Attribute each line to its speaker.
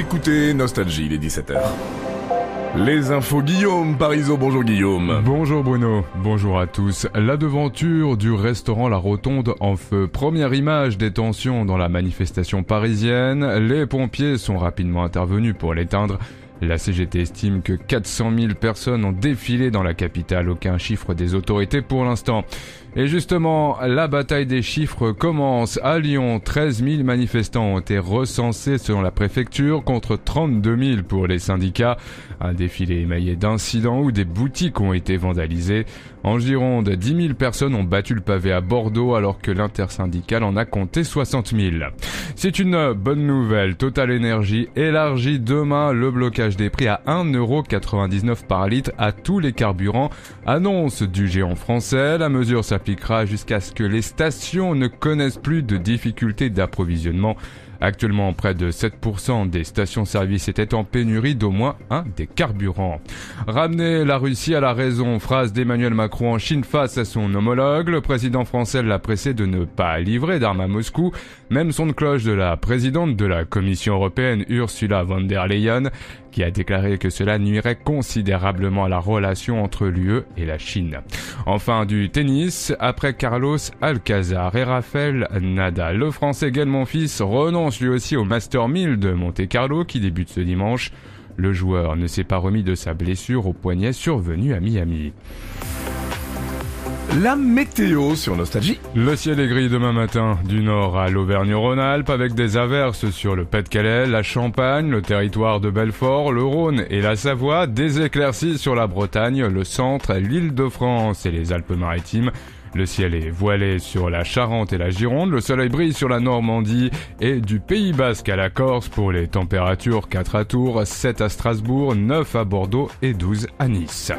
Speaker 1: Écoutez Nostalgie, il est 17h. Les infos Guillaume Parisot, bonjour Guillaume.
Speaker 2: Bonjour Bruno, bonjour à tous. La devanture du restaurant La Rotonde en feu. Première image des tensions dans la manifestation parisienne. Les pompiers sont rapidement intervenus pour l'éteindre. La CGT estime que 400 000 personnes ont défilé dans la capitale, aucun chiffre des autorités pour l'instant. Et justement, la bataille des chiffres commence. À Lyon, 13 000 manifestants ont été recensés selon la préfecture contre 32 000 pour les syndicats. Un défilé émaillé d'incidents où des boutiques ont été vandalisées. En Gironde, 10 000 personnes ont battu le pavé à Bordeaux alors que l'intersyndicale en a compté 60 000. C'est une bonne nouvelle. Total Energy élargit demain le blocage des prix à 1,99€ par litre à tous les carburants. Annonce du géant français. La mesure s'appliquera jusqu'à ce que les stations ne connaissent plus de difficultés d'approvisionnement. Actuellement, près de 7% des stations-service étaient en pénurie d'au moins un des carburants. Ramener la Russie à la raison, phrase d'Emmanuel Macron en Chine face à son homologue. Le président français l'a pressé de ne pas livrer d'armes à Moscou. Même son de cloche de la présidente de la Commission européenne, Ursula von der Leyen, qui a déclaré que cela nuirait considérablement à la relation entre l'UE et la Chine. Enfin du tennis, après Carlos Alcazar et Rafael Nadal, le français Gaël Monfils renonce lui aussi au Master 1000 de Monte Carlo qui débute ce dimanche. Le joueur ne s'est pas remis de sa blessure au poignet survenue à Miami.
Speaker 1: La météo sur Nostalgie.
Speaker 2: Le ciel est gris demain matin, du nord à l'Auvergne-Rhône-Alpes, avec des averses sur le Pas-de-Calais, la Champagne, le territoire de Belfort, le Rhône et la Savoie, des éclaircies sur la Bretagne, le centre, l'île de France et les Alpes-Maritimes. Le ciel est voilé sur la Charente et la Gironde, le soleil brille sur la Normandie et du Pays Basque à la Corse pour les températures 4 à Tours, 7 à Strasbourg, 9 à Bordeaux et 12 à Nice.